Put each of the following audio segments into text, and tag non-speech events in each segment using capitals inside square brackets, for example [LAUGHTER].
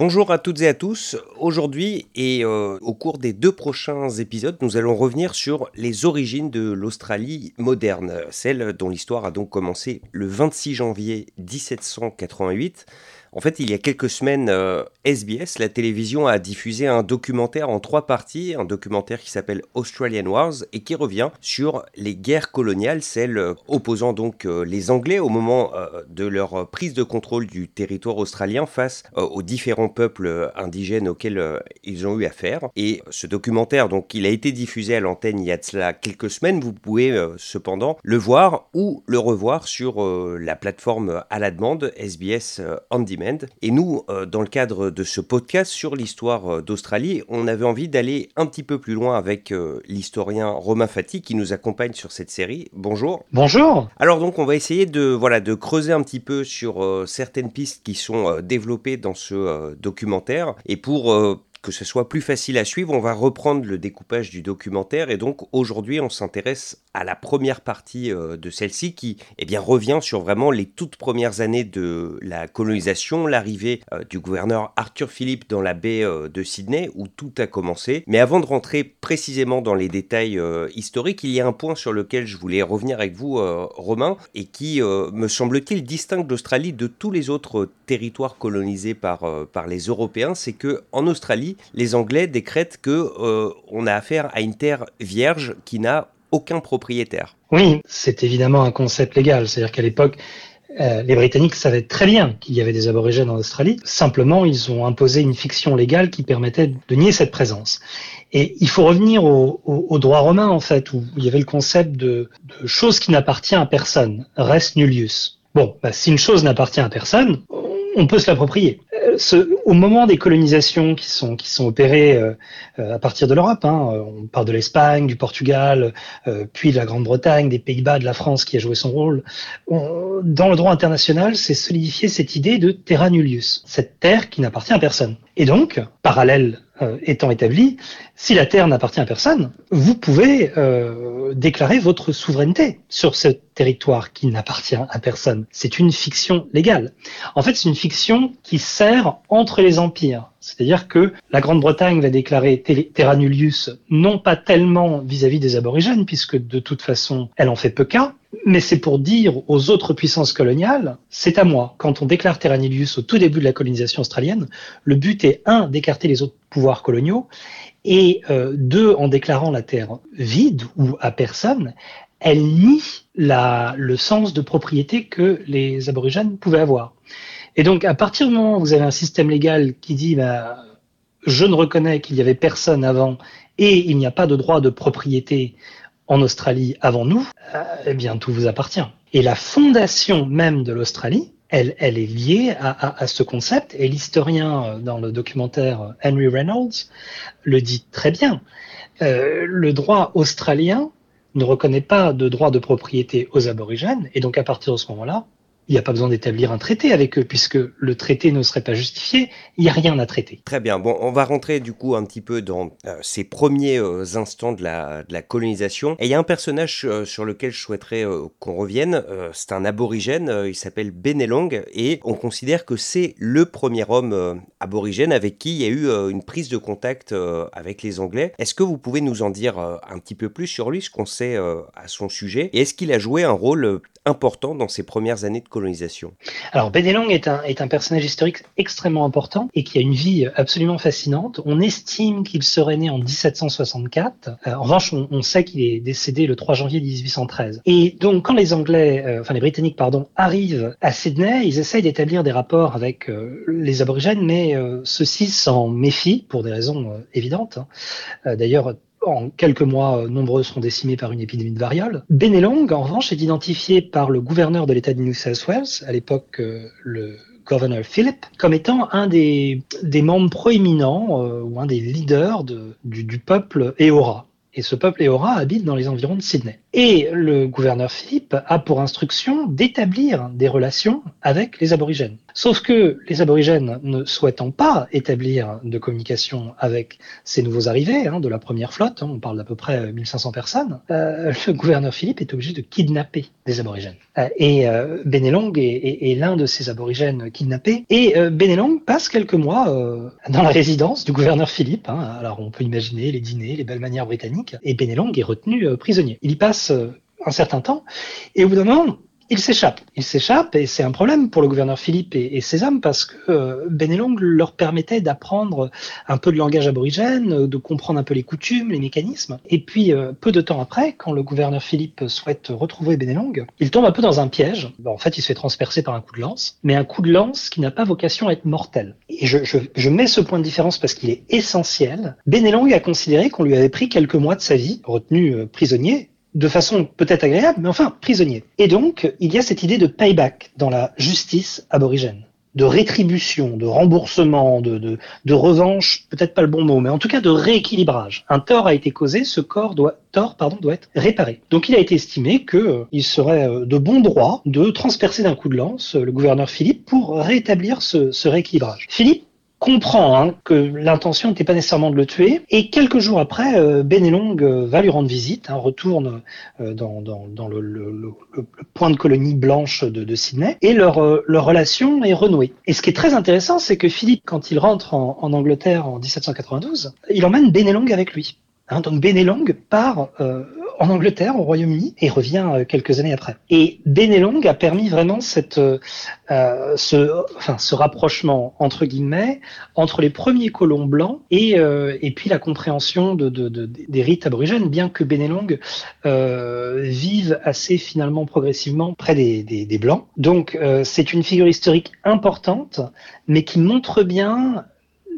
Bonjour à toutes et à tous. Aujourd'hui et euh, au cours des deux prochains épisodes, nous allons revenir sur les origines de l'Australie moderne, celle dont l'histoire a donc commencé le 26 janvier 1788 en fait, il y a quelques semaines, SBS, euh, la télévision, a diffusé un documentaire en trois parties, un documentaire qui s'appelle Australian Wars et qui revient sur les guerres coloniales, celles euh, opposant donc euh, les Anglais au moment de leur prise de contrôle du territoire australien face aux différents peuples indigènes auxquels ils ont eu affaire. Et ce documentaire, donc, il a été diffusé à l'antenne il y a de cela quelques semaines. Vous pouvez cependant le voir ou le revoir sur la plateforme à la demande SBS On Demand et nous, euh, dans le cadre de ce podcast sur l'histoire euh, d'Australie, on avait envie d'aller un petit peu plus loin avec euh, l'historien Romain Fati qui nous accompagne sur cette série. Bonjour. Bonjour. Alors donc on va essayer de voilà de creuser un petit peu sur certaines pistes qui sont développées dans ce documentaire et pour que ce soit plus facile à suivre, on va reprendre le découpage du documentaire et donc aujourd'hui on s'intéresse à la première partie euh, de celle-ci qui eh bien, revient sur vraiment les toutes premières années de la colonisation, l'arrivée euh, du gouverneur Arthur Phillip dans la baie euh, de Sydney où tout a commencé. Mais avant de rentrer précisément dans les détails historiques, il y a un point sur lequel je voulais revenir avec vous, Romain, et qui, me semble-t-il, distingue l'Australie de tous les autres territoires colonisés par, par les Européens, c'est que en Australie, les Anglais décrètent que euh, on a affaire à une terre vierge qui n'a aucun propriétaire. Oui, c'est évidemment un concept légal. C'est-à-dire qu'à l'époque, euh, les Britanniques savaient très bien qu'il y avait des aborigènes en Australie. Simplement, ils ont imposé une fiction légale qui permettait de nier cette présence. Et il faut revenir au, droit romain, en fait, où il y avait le concept de, chose qui n'appartient à personne, res nullius. Bon, bah, si une chose n'appartient à personne, on peut se l'approprier. Euh, au moment des colonisations qui sont, qui sont opérées euh, euh, à partir de l'Europe, hein, on parle de l'Espagne, du Portugal, puis de la Grande-Bretagne, des Pays-Bas, de la France qui a joué son rôle, dans le droit international, c'est solidifié cette idée de terra nullius, cette terre qui n'appartient à personne. Et donc, parallèle euh, étant établi, si la terre n'appartient à personne, vous pouvez euh, déclarer votre souveraineté sur ce territoire qui n'appartient à personne. C'est une fiction légale. En fait, c'est une fiction qui sert entre les empires. C'est-à-dire que la Grande-Bretagne va déclarer terra nullius non pas tellement vis-à-vis -vis des aborigènes, puisque de toute façon, elle en fait peu cas, mais c'est pour dire aux autres puissances coloniales, c'est à moi. Quand on déclare Terra Nullius au tout début de la colonisation australienne, le but est, un, d'écarter les autres pouvoirs coloniaux, et euh, deux, en déclarant la terre vide ou à personne, elle nie la, le sens de propriété que les aborigènes pouvaient avoir. Et donc, à partir du moment où vous avez un système légal qui dit, bah, je ne reconnais qu'il y avait personne avant et il n'y a pas de droit de propriété en Australie avant nous, euh, eh bien tout vous appartient. Et la fondation même de l'Australie, elle, est liée à, ce concept, et l'historien euh, dans le documentaire euh, Henry Reynolds le dit très bien. Le droit australien ne reconnaît pas de droit de propriété aux aborigènes, et donc à partir de ce moment-là, il n'y a pas besoin d'établir un traité avec eux, puisque le traité ne serait pas justifié, il n'y a rien à traiter. Très bien, bon, on va rentrer du coup un petit peu dans euh, ces premiers euh, instants de la, colonisation. Et il y a un personnage euh, sur lequel je souhaiterais qu'on revienne, c'est un aborigène, il s'appelle Benelong, et on considère que c'est le premier homme aborigène avec qui il y a eu une prise de contact avec les Anglais. Est-ce que vous pouvez nous en dire un petit peu plus sur lui, ce qu'on sait à son sujet, et est-ce qu'il a joué un rôle important dans ses premières années de colonisation? Alors Benelong est un, est un personnage historique extrêmement important et qui a une vie absolument fascinante. On estime qu'il serait né en 1764. Euh, en revanche, on, sait qu'il est décédé le 3 janvier 1813. Et donc quand les Anglais, euh, enfin les Britanniques pardon, arrivent à Sydney, ils essayent d'établir des rapports avec euh, les aborigènes, mais ceux-ci s'en méfient pour des raisons évidentes. Hein. D'ailleurs, en quelques mois, nombreux seront décimés par une épidémie de variole. Benelong, en revanche, est identifié par le gouverneur de l'État de New South Wales, à l'époque euh, le gouverneur Philip, comme étant un des, membres proéminents euh, ou un des leaders de, du, du, peuple Eora. Et ce peuple Eora habite dans les environs de Sydney. Et le gouverneur Philippe a pour instruction d'établir des relations avec les aborigènes. Sauf que les aborigènes ne souhaitant pas établir de communication avec ces nouveaux arrivés hein, de la première flotte, hein, on parle d'à peu près 1500 personnes, euh, le gouverneur Philippe est obligé de kidnapper des aborigènes. Euh, et euh, Benelong est, l'un de ces aborigènes kidnappés. Et euh, Benelong passe quelques mois euh, dans la résidence du gouverneur Philippe. Hein. Alors on peut imaginer les dîners, les belles manières britanniques. Et Benelong est retenu euh, prisonnier. Il y passe un certain temps. Et au bout d'un moment, il s'échappe. Il s'échappe et c'est un problème pour le gouverneur Philippe et, ses hommes parce que euh, Benelong leur permettait d'apprendre un peu de langage aborigène, de comprendre un peu les coutumes, les mécanismes. Et puis, euh, peu de temps après, quand le gouverneur Philippe souhaite retrouver Benelong, il tombe un peu dans un piège. en fait, il se fait transpercer par un coup de lance, mais un coup de lance qui n'a pas vocation à être mortel. Et je, mets ce point de différence parce qu'il est essentiel. Benelong a considéré qu'on lui avait pris quelques mois de sa vie, retenu euh, prisonnier, de façon peut-être agréable, mais enfin prisonnier. Et donc, il y a cette idée de payback dans la justice aborigène, de rétribution, de remboursement, de, de, de revanche, peut-être pas le bon mot, mais en tout cas de rééquilibrage. Un tort a été causé, ce corps doit, tort pardon, doit être réparé. Donc il a été estimé qu'il euh, serait euh, de bon droit de transpercer d'un coup de lance euh, le gouverneur Philippe pour rétablir ce, ce rééquilibrage. Philippe comprend hein, que l'intention n'était pas nécessairement de le tuer. Et quelques jours après, euh, Benelong euh, va lui rendre visite, hein, retourne euh, dans, le, point de colonie blanche de, Sydney, et leur, leur relation est renouée. Et ce qui est très intéressant, c'est que Philippe, quand il rentre en, en, Angleterre en 1792, il emmène Benelong avec lui. Hein, donc Benelong part euh, en Angleterre, au Royaume-Uni, et revient euh, quelques années après. Et Benelong a permis vraiment cette, euh, ce, enfin, ce rapprochement entre guillemets entre les premiers colons blancs et, euh, et puis la compréhension de, de, de, des rites aborigènes, bien que Benelong euh, vive assez finalement progressivement près des, des, des blancs. Donc c'est une figure historique importante, mais qui montre bien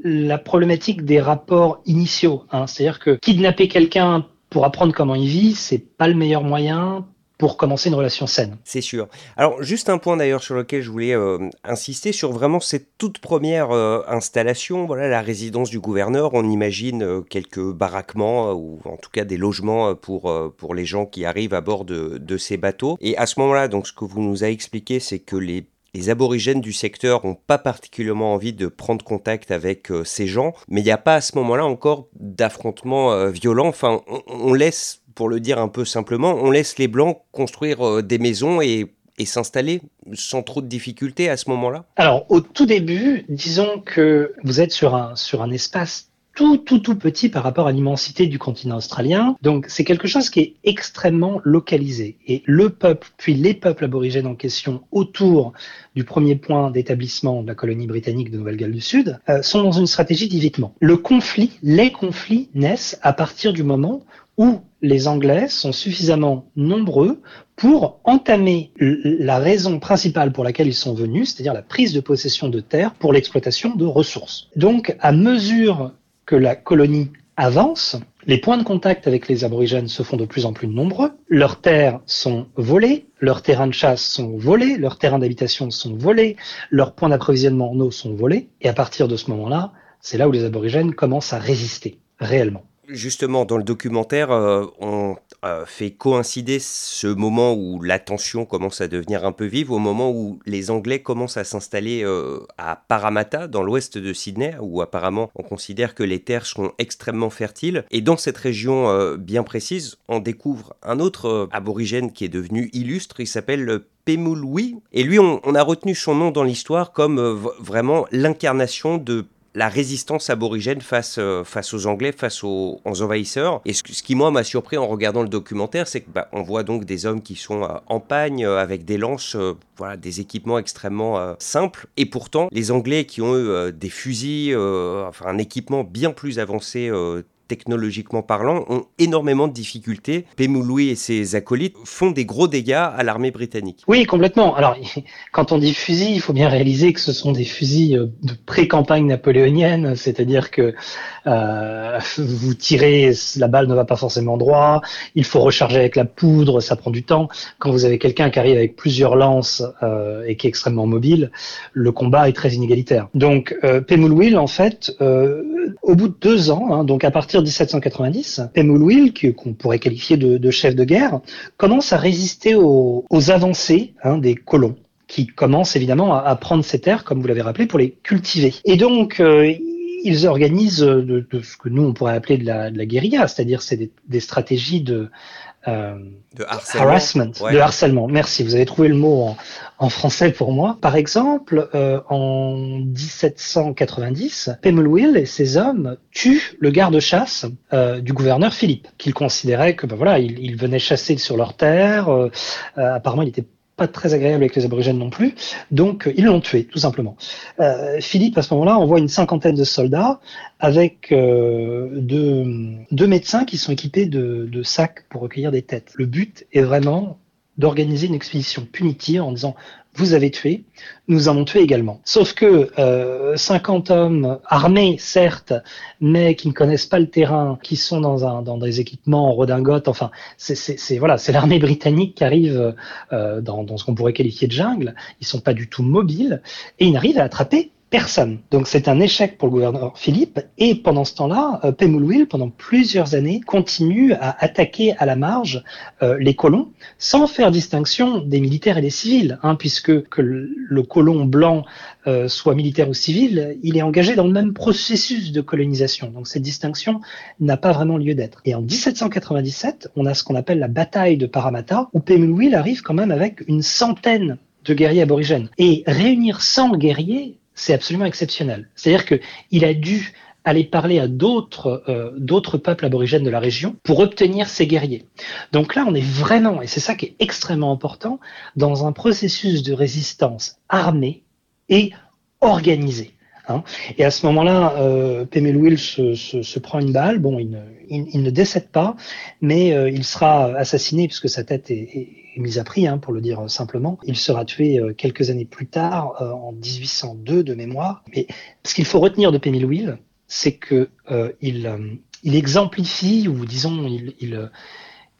la problématique des rapports initiaux. Hein. C'est-à-dire que kidnapper quelqu'un pour apprendre comment il vit, c'est pas le meilleur moyen pour commencer une relation saine. C'est sûr. Alors juste un point d'ailleurs sur lequel je voulais euh, insister sur vraiment cette toute première euh, installation, voilà la résidence du gouverneur. On imagine euh, quelques baraquements ou en tout cas des logements pour pour les gens qui arrivent à bord de, de ces bateaux. Et à ce moment-là, donc ce que vous nous avez expliqué, c'est que les les aborigènes du secteur n'ont pas particulièrement envie de prendre contact avec euh, ces gens, mais il n'y a pas à ce moment-là encore d'affrontement euh, violent. Enfin, on, on, laisse, pour le dire un peu simplement, on laisse les Blancs construire euh, des maisons et et s'installer sans trop de difficultés à ce moment-là? Alors, au tout début, disons que vous êtes sur un, sur un espace tout, tout, tout petit par rapport à l'immensité du continent australien. Donc, c'est quelque chose qui est extrêmement localisé. Et le peuple, puis les peuples aborigènes en question autour du premier point d'établissement de la colonie britannique de Nouvelle-Galles du Sud, euh, sont dans une stratégie d'évitement. Le conflit, les conflits naissent à partir du moment où les Anglais sont suffisamment nombreux pour entamer la raison principale pour laquelle ils sont venus, c'est-à-dire la prise de possession de terres pour l'exploitation de ressources. Donc, à mesure que la colonie avance, les points de contact avec les aborigènes se font de plus en plus nombreux, leurs terres sont volées, leurs terrains de chasse sont volés, leurs terrains d'habitation sont volés, leurs points d'approvisionnement en eau sont volés, et à partir de ce moment-là, c'est là où les aborigènes commencent à résister réellement justement, dans le documentaire, euh, on euh, fait coïncider ce moment où la tension commence à devenir un peu vive au moment où les Anglais commencent à s'installer euh, à Parramatta, dans l'ouest de Sydney, où apparemment on considère que les terres seront extrêmement fertiles. Et dans cette région bien précise, on découvre un autre aborigène qui est devenu illustre, il s'appelle Pemulwuy. Et lui, on, a retenu son nom dans l'histoire comme vraiment l'incarnation de la résistance aborigène face, euh, face aux Anglais, face aux, envahisseurs. Et ce, qui, moi, m'a surpris en regardant le documentaire, c'est que bah, voit donc des hommes qui sont euh, en pagne, euh, avec des lances, voilà, des équipements extrêmement simples. Et pourtant, les Anglais qui ont eu des fusils, enfin un équipement bien plus avancé technologiquement parlant, ont énormément de difficultés. Pemouloui et ses acolytes font des gros dégâts à l'armée britannique. Oui, complètement. Alors, [LAUGHS] quand on dit fusil, il faut bien réaliser que ce sont des fusils de pré-campagne napoléonienne, c'est-à-dire que euh, [LAUGHS] vous tirez, la balle ne va pas forcément droit, il faut recharger avec la poudre, ça prend du temps. Quand vous avez quelqu'un qui arrive avec plusieurs lances euh, et qui est extrêmement mobile, le combat est très inégalitaire. Donc, euh, Pemulwuy, en fait, euh, au bout de deux ans, hein, donc à partir de 1790, Pemulwuy, qu'on pourrait qualifier de, chef de guerre, commence à résister aux, avancées hein, des colons qui commencent évidemment à, prendre ces terres, comme vous l'avez rappelé, pour les cultiver. Et donc, euh, ils organisent de, ce que nous on pourrait appeler de la, guérilla, c'est-à-dire c'est des, stratégies de, euh, de harcèlement. harassment, de harcèlement. Merci, vous avez trouvé le mot en, français pour moi. Par exemple, euh, en 1790, Pemulwil et ses hommes tuent le garde-chasse euh, du gouverneur Philippe, qu'ils considéraient que ben voilà, il, il venait chasser sur leur terre. Euh, apparemment, il était pas très agréable avec les aborigènes non plus. Donc euh, ils l'ont tué, tout simplement. Euh, Philippe, à ce moment-là, envoie une cinquantaine de soldats avec euh, deux, médecins qui sont équipés de sacs pour recueillir des têtes. Le but est vraiment d'organiser une expédition punitive en disant vous avez tué, nous avons tué également. Sauf que euh, 50 hommes armés, certes, mais qui ne connaissent pas le terrain, qui sont dans, des équipements en redingote, enfin, c'est voilà, c'est l'armée britannique qui arrive euh, dans, dans ce qu'on pourrait qualifier de jungle. Ils sont pas du tout mobiles et ils n'arrivent à attraper personne. Donc c'est un échec pour le gouverneur Philippe. Et pendant ce temps-là, euh, Pemulwil, pendant plusieurs années, continue à attaquer à la marge euh, les colons sans faire distinction des militaires et des civils, hein, puisque que le, colon blanc euh, soit militaire ou civil, il est engagé dans le même processus de colonisation. Donc cette distinction n'a pas vraiment lieu d'être. Et en 1797, on a ce qu'on appelle la bataille de Parramatta, où Pemulwil arrive quand même avec une centaine de guerriers aborigènes. Et réunir 100 guerriers, c'est absolument exceptionnel. C'est-à-dire qu'il a dû aller parler à d'autres euh, d'autres peuples aborigènes de la région pour obtenir ces guerriers. Donc là, on est vraiment, et c'est ça qui est extrêmement important, dans un processus de résistance armée et organisé. Hein. Et à ce moment-là, euh, Will se, prend une balle. Bon, il ne, décède pas, mais euh, il sera assassiné puisque sa tête est, mise à prix, hein, pour le dire simplement. Il sera tué euh, quelques années plus tard, euh, en 1802 de mémoire. Mais ce qu'il faut retenir de Will, c'est que il, il exemplifie ou disons il, il,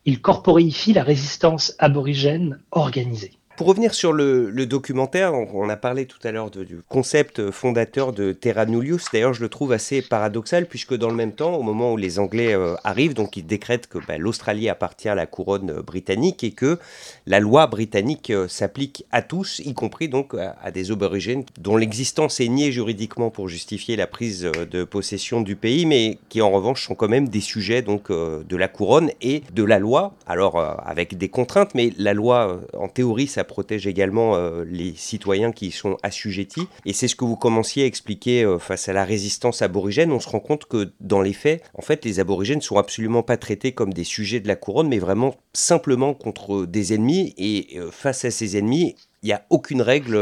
il corporifie la résistance aborigène organisée. Pour revenir sur le, documentaire, on, a parlé tout à l'heure du concept fondateur de Terra Nullius. D'ailleurs, je le trouve assez paradoxal puisque dans le même temps, au moment où les Anglais euh, arrivent, donc ils décrètent que bah, l'Australie appartient à la couronne euh, britannique et que la loi britannique euh, s'applique à tous, y compris donc à, des aborigènes dont l'existence est niée juridiquement pour justifier la prise de possession du pays, mais qui en revanche sont quand même des sujets donc de la couronne et de la loi. Alors avec des contraintes, mais la loi en théorie ça protège également euh, les citoyens qui y sont assujettis. Et c'est ce que vous commenciez à expliquer euh, face à la résistance aborigène. On se rend compte que dans les faits, en fait, les aborigènes sont absolument pas traités comme des sujets de la couronne, mais vraiment simplement contre des ennemis. Et euh, face à ces ennemis, il n'y a aucune règle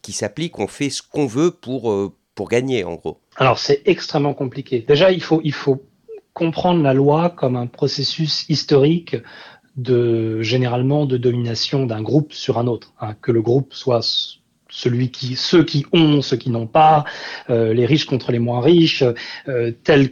qui s'applique. On fait ce qu'on veut pour, pour gagner, en gros. Alors, c'est extrêmement compliqué. Déjà, il faut, il faut comprendre la loi comme un processus historique de généralement de domination d'un groupe sur un autre, hein, que le groupe soit celui qui, ceux qui ont, ceux qui n'ont pas, euh, les riches contre les moins riches, euh, tel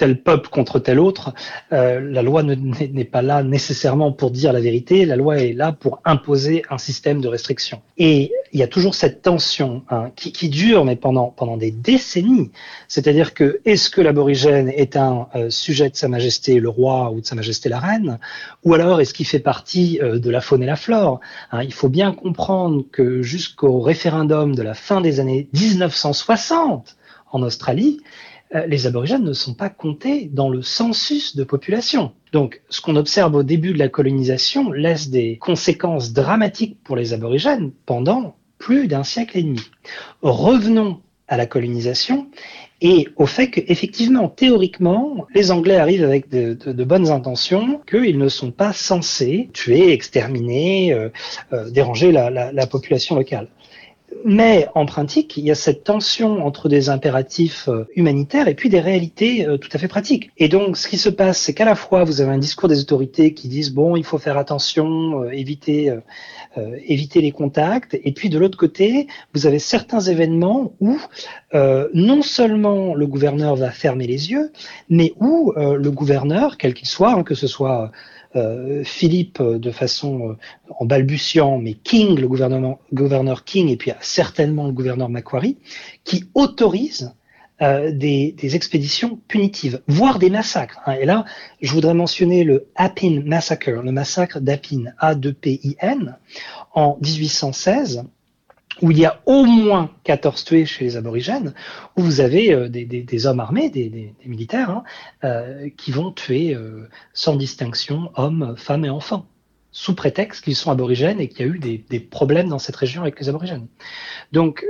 tel peuple contre tel autre. Euh, la loi n'est pas là nécessairement pour dire la vérité, la loi est là pour imposer un système de restriction. Et il y a toujours cette tension hein, qui, dure, mais pendant, des décennies. C'est-à-dire que est-ce que l'aborigène est un euh, sujet de Sa Majesté le roi ou de Sa Majesté la reine, ou alors est-ce qu'il fait partie euh, de la faune et la flore hein, Il faut bien comprendre que jusqu'au référendum de la fin des années 1960 en Australie, les aborigènes ne sont pas comptés dans le census de population. Donc, ce qu'on observe au début de la colonisation laisse des conséquences dramatiques pour les aborigènes pendant plus d'un siècle et demi. Revenons à la colonisation et au fait qu'effectivement, théoriquement, les Anglais arrivent avec de, bonnes intentions, qu'ils ne sont pas censés tuer, exterminer, euh, euh, déranger la population locale. Mais en pratique, il y a cette tension entre des impératifs euh, humanitaires et puis des réalités euh, tout à fait pratiques. Et donc, ce qui se passe, c'est qu'à la fois, vous avez un discours des autorités qui disent, bon, il faut faire attention, euh, éviter, éviter les contacts. Et puis, de l'autre côté, vous avez certains événements où non seulement le gouverneur va fermer les yeux, mais où le gouverneur, quel qu'il soit, hein, que ce soit euh, Philippe euh, de façon euh, en balbutiant, mais King, le gouverneur King, et puis certainement le gouverneur Macquarie, qui autorise euh, des, expéditions punitives, voire des massacres. Hein. Et là, je voudrais mentionner le Appin Massacre, le massacre d'Appin, A2PIN, en 1816 où il y a au moins 14 tués chez les aborigènes, où vous avez euh, des, hommes armés, des, militaires, hein, euh, qui vont tuer sans distinction hommes, femmes et enfants, sous prétexte qu'ils sont aborigènes et qu'il y a eu des, problèmes dans cette région avec les aborigènes. Donc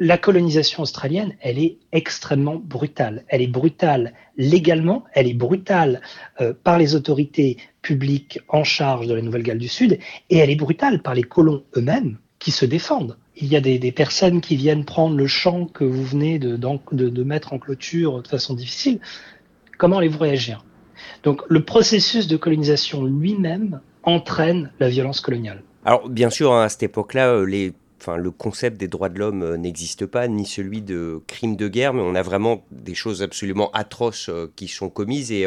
la colonisation australienne, elle est extrêmement brutale. Elle est brutale légalement, elle est brutale euh, par les autorités publiques en charge de la Nouvelle-Galles du Sud, et elle est brutale par les colons eux-mêmes qui se défendent. Il y a des, personnes qui viennent prendre le champ que vous venez de, mettre en clôture de façon difficile. Comment allez-vous réagir? Donc le processus de colonisation lui-même entraîne la violence coloniale. Alors bien sûr, hein, à cette époque-là, euh, le concept des droits de l'homme euh, n'existe pas, ni celui de crime de guerre, mais on a vraiment des choses absolument atroces euh, qui sont commises et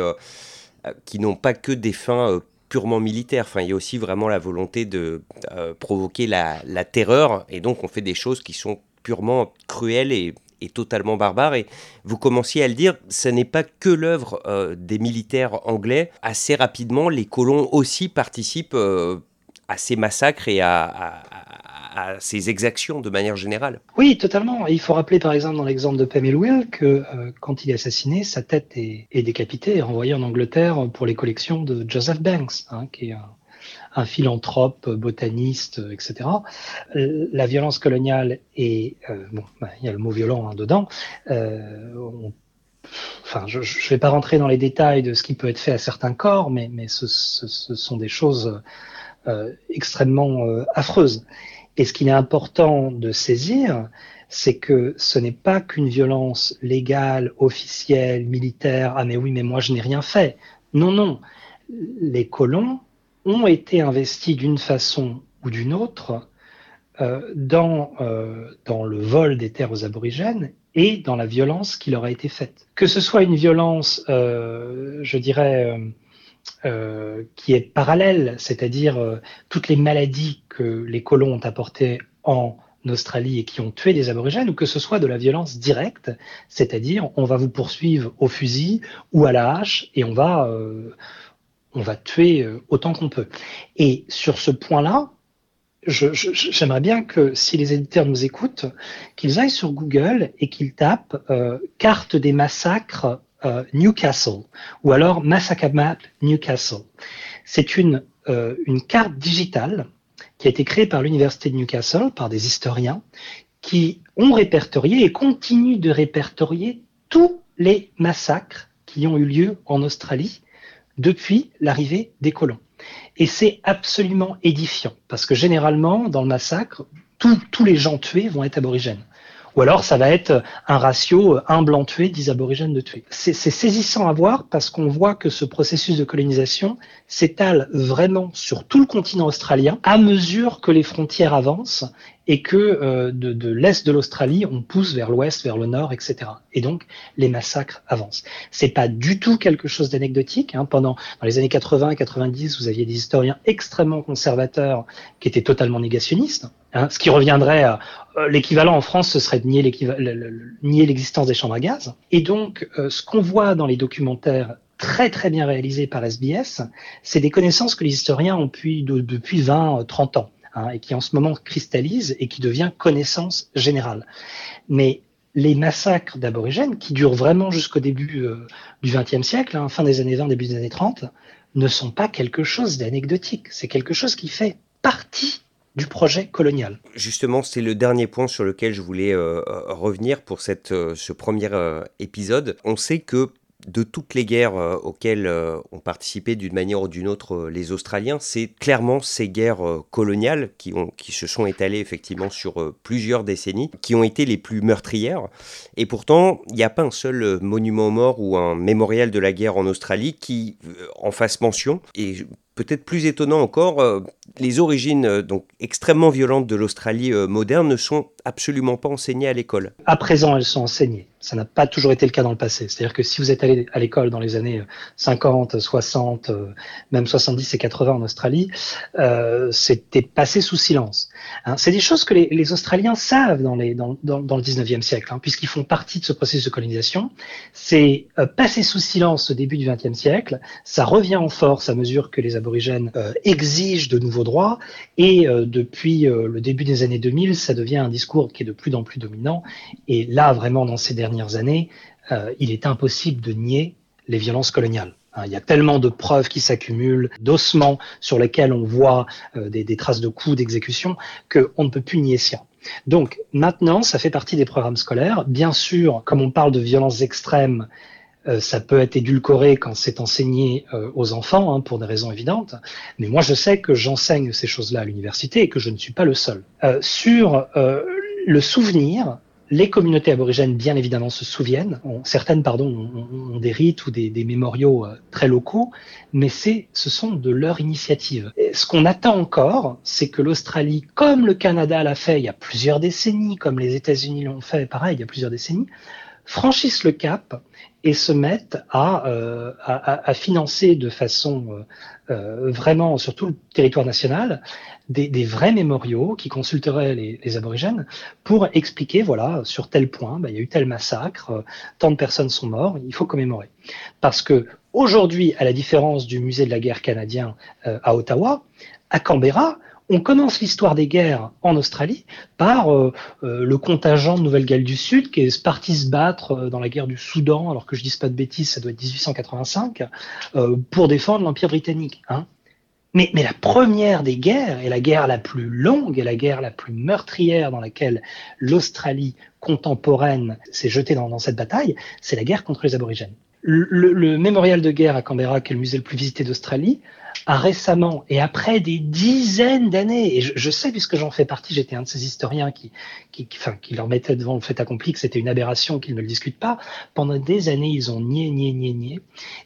qui n'ont pas que des fins purement militaires. Enfin, il y a aussi vraiment la volonté de provoquer la, terreur, et donc on fait des choses qui sont purement cruelles et, totalement barbares. Et vous commenciez à le dire, ce n'est pas que l'œuvre des militaires anglais. Assez rapidement, les colons aussi participent à ces massacres et à ses exactions de manière générale. Oui, totalement. Il faut rappeler par exemple dans l'exemple de Pamela Will que euh, quand il est assassiné, sa tête est, décapitée et renvoyée en Angleterre pour les collections de Joseph Banks, hein, qui est un, philanthrope, botaniste, etc. La violence coloniale et euh, bon, bah, il y a le mot violent hein, dedans. Euh, enfin, je ne vais pas rentrer dans les détails de ce qui peut être fait à certains corps, mais, ce, sont des choses euh, extrêmement affreuses. Et ce qu'il est important de saisir, c'est que ce n'est pas qu'une violence légale, officielle, militaire. Ah mais oui, mais moi je n'ai rien fait. Non, non. Les colons ont été investis d'une façon ou d'une autre euh, dans, euh, dans le vol des terres aux aborigènes et dans la violence qui leur a été faite. Que ce soit une violence, euh, je dirais, euh, qui est parallèle, c'est-à-dire euh, toutes les maladies que les colons ont apportées en Australie et qui ont tué des aborigènes, ou que ce soit de la violence directe, c'est-à-dire on va vous poursuivre au fusil ou à la hache et on va, euh, on va tuer autant qu'on peut. Et sur ce point-là, j'aimerais bien que si les éditeurs nous écoutent, qu'ils aillent sur Google et qu'ils tapent carte des massacres euh, Newcastle ou alors Massacre Map Newcastle. C'est une, euh, une carte digitale qui a été créée par l'université de Newcastle par des historiens qui ont répertorié et continuent de répertorier tous les massacres qui ont eu lieu en Australie depuis l'arrivée des colons. Et c'est absolument édifiant, parce que généralement, dans le massacre, tous les gens tués vont être aborigènes. Ou alors ça va être un ratio un blanc tué, dix aborigènes de tués. C'est saisissant à voir parce qu'on voit que ce processus de colonisation s'étale vraiment sur tout le continent australien à mesure que les frontières avancent et que euh, de, l'est de l'Australie, on pousse vers l'ouest, vers le nord, etc. Et donc les massacres avancent. C'est pas du tout quelque chose d'anecdotique. Hein. Pendant dans les années 80, 90, vous aviez des historiens extrêmement conservateurs qui étaient totalement négationnistes. Hein, ce qui reviendrait à euh, l'équivalent en France, ce serait de nier l'existence des chambres à gaz. Et donc, euh, ce qu'on voit dans les documentaires très très bien réalisés par SBS, c'est des connaissances que les historiens ont depuis, depuis 20, 30 ans. Hein, et qui en ce moment cristallise et qui devient connaissance générale. Mais les massacres d'aborigènes, qui durent vraiment jusqu'au début euh, du XXe siècle, hein, fin des années 20, début des années 30, ne sont pas quelque chose d'anecdotique. C'est quelque chose qui fait partie du projet colonial. Justement, c'est le dernier point sur lequel je voulais euh, revenir pour cette, euh, ce premier épisode. On sait que de toutes les guerres euh, auxquelles euh, ont participé d'une manière ou d'une autre euh, les Australiens, c'est clairement ces guerres coloniales qui, se sont étalées effectivement sur plusieurs décennies, qui ont été les plus meurtrières. Et pourtant, il n'y a pas un seul monument mort ou un mémorial de la guerre en Australie qui en fasse mention. Et peut-être plus étonnant encore, les origines donc extrêmement violentes de l'Australie moderne ne sont absolument pas enseignées à l'école. À présent, elles sont enseignées. Ça n'a pas toujours été le cas dans le passé. C'est-à-dire que si vous êtes allé à l'école dans les années 50, 60, même 70 et 80 en Australie, euh, c'était passé sous silence. Hein, c'est des choses que les, Australiens savent dans, le 19e siècle, hein, puisqu'ils font partie de ce processus de colonisation. C'est euh, passé sous silence au début du 20e siècle. Ça revient en force à mesure que les euh, exigent de nouveaux droits. Et euh, depuis euh, le début des années 2000, ça devient un discours qui est de plus en plus dominant. Et là, vraiment, dans ces dernières années, il est impossible de nier les violences coloniales. Hein, il y a tellement de preuves qui s'accumulent, d'ossements sur lesquels on voit des, des, traces de coups, d'exécution, qu'on ne peut plus nier ça. Donc maintenant, ça fait partie des programmes scolaires. Bien sûr, comme on parle de violences extrêmes, ça peut être édulcoré quand c'est enseigné euh, aux enfants, hein, pour des raisons évidentes. Mais moi, je sais que j'enseigne ces choses-là à l'université et que je ne suis pas le seul. Euh, sur le souvenir, les communautés aborigènes, bien évidemment, se souviennent. certaines, pardon, ont, des rites ou des, mémoriaux euh, très locaux, mais c'est, ce sont de leur initiative. Ce qu'on attend encore, c'est que l'Australie, comme le Canada l'a fait il y a plusieurs décennies, comme les États-Unis l'ont fait, pareil, il y a plusieurs décennies, franchissent le cap et se mettent à, euh, financer de façon euh, euh, vraiment sur tout le territoire national des, des vrais mémoriaux qui consulteraient les, aborigènes pour expliquer voilà sur tel point bah, il y a eu tel massacre, tant de personnes sont mortes, il faut commémorer. Parce que aujourd'hui, à la différence du musée de la guerre canadien euh, à Ottawa, à Canberra, on commence l'histoire des guerres en Australie par euh, euh, le contingent de Nouvelle-Galles du Sud qui est parti se battre euh, dans la guerre du Soudan, alors que je dis pas de bêtises, ça doit être 1885, euh, pour défendre l'Empire britannique. Hein. Mais, la première des guerres, et la guerre la plus longue, et la guerre la plus meurtrière dans laquelle l'Australie contemporaine s'est jetée dans, cette bataille, c'est la guerre contre les aborigènes. Le, le, mémorial de guerre à Canberra, qui est le musée le plus visité d'Australie, récemment et après des dizaines d'années, et je, je, sais puisque j'en fais partie, j'étais un de ces historiens qui, qui, enfin, qui leur mettait devant le fait accompli que c'était une aberration, qu'ils ne le discutent pas. Pendant des années, ils ont nié, nié, nié, nié.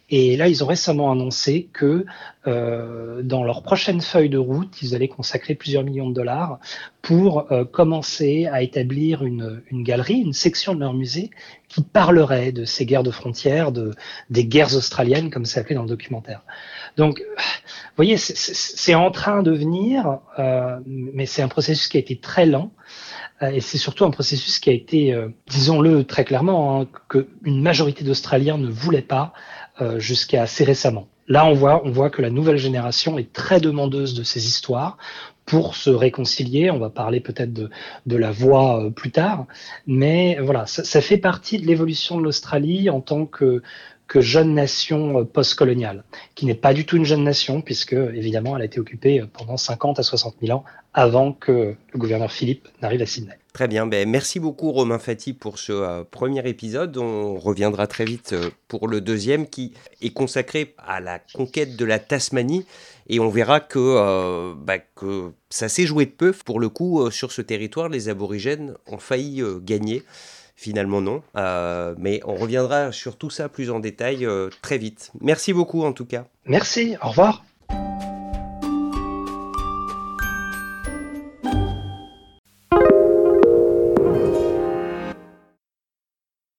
Et là, ils ont récemment annoncé que euh, dans leur prochaine feuille de route, ils allaient consacrer plusieurs millions de dollars pour euh, commencer à établir une, une galerie, une section de leur musée qui parlerait de ces guerres de frontières, de, des guerres australiennes, comme c'est appelé dans le documentaire. Donc, vous voyez, c'est en train de venir, euh, mais c'est un processus qui a été très lent. Euh, et c'est surtout un processus qui a été, euh, disons-le très clairement, hein, qu'une majorité d'Australiens ne voulaient pas euh, jusqu'à assez récemment. Là, on voit, on voit que la nouvelle génération est très demandeuse de ces histoires pour se réconcilier. On va parler peut-être de, de la voix euh, plus tard, mais voilà, ça, ça fait partie de l'évolution de l'Australie en tant que que jeune nation euh, postcoloniale, qui n'est pas du tout une jeune nation, puisque évidemment elle a été occupée euh, pendant 50 à 60 000 ans avant que le gouverneur Philippe n'arrive à Sydney. Très bien, ben, merci beaucoup Romain Fati pour ce euh, premier épisode. On reviendra très vite pour le deuxième qui est consacré à la conquête de la Tasmanie et on verra que, que ça s'est joué de peu. Pour le coup, sur ce territoire, les aborigènes ont failli gagner. Finalement non, euh, mais on reviendra sur tout ça plus en détail euh, très vite. Merci beaucoup en tout cas. Merci, au revoir.